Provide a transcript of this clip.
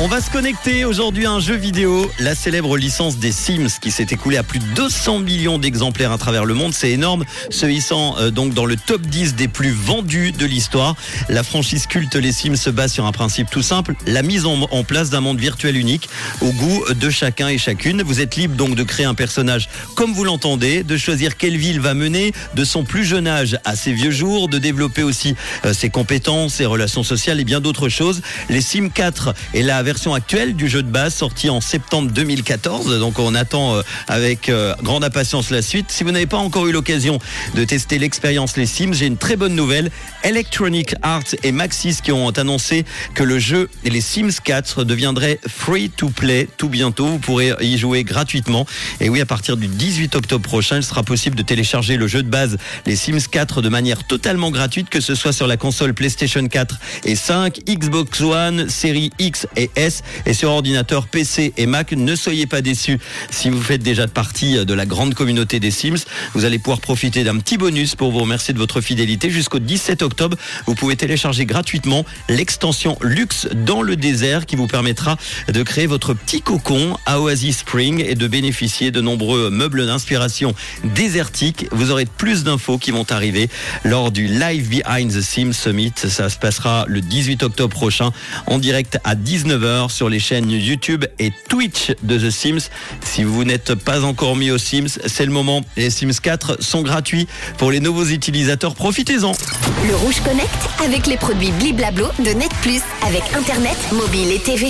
On va se connecter aujourd'hui à un jeu vidéo, la célèbre licence des Sims qui s'est écoulée à plus de 200 millions d'exemplaires à travers le monde. C'est énorme, se hissant euh, donc dans le top 10 des plus vendus de l'histoire. La franchise culte Les Sims se base sur un principe tout simple, la mise en, place d'un monde virtuel unique au goût de chacun et chacune. Vous êtes libre donc de créer un personnage comme vous l'entendez, de choisir quelle ville va mener de son plus jeune âge à ses vieux jours, de développer aussi euh, ses compétences, ses relations sociales et bien d'autres choses. Les Sims 4 est la version actuelle du jeu de base sorti en septembre 2014. Donc on attend euh, avec euh, grande impatience la suite. Si vous n'avez pas encore eu l'occasion de tester l'expérience Les Sims, j'ai une très bonne nouvelle. Electronic Arts et Maxis qui ont annoncé que le jeu Les Sims 4 deviendrait free to play tout bientôt. Vous pourrez y jouer gratuitement. Et oui, à partir du 18 octobre prochain, il sera possible de télécharger le jeu de base Les Sims 4 de manière totalement gratuite, que ce soit sur la console PlayStation 4 et 5, Xbox One, série X et Et sur ordinateur PC et Mac. Ne soyez pas déçus si vous faites déjà partie de la grande communauté des Sims. Vous allez pouvoir profiter d'un petit bonus pour vous remercier de votre fidélité. Jusqu'au 17 octobre, vous pouvez télécharger gratuitement l'extension Luxe dans le désert qui vous permettra de créer votre petit cocon à Oasis Spring et de bénéficier de nombreux meubles d'inspiration désertique. Vous aurez plus d'infos qui vont arriver lors du Live Behind the Sims Summit. Ça se passera le 18 octobre prochain en direct à 19h sur les chaînes YouTube et Twitch de The Sims. Si vous n'êtes pas encore mis aux Sims, c'est le moment. Les Sims 4 sont gratuits pour les nouveaux utilisateurs. Profitez-en. Le Rouge Connect avec les produits Bliblablo de Net Plus avec Internet, mobile et TV.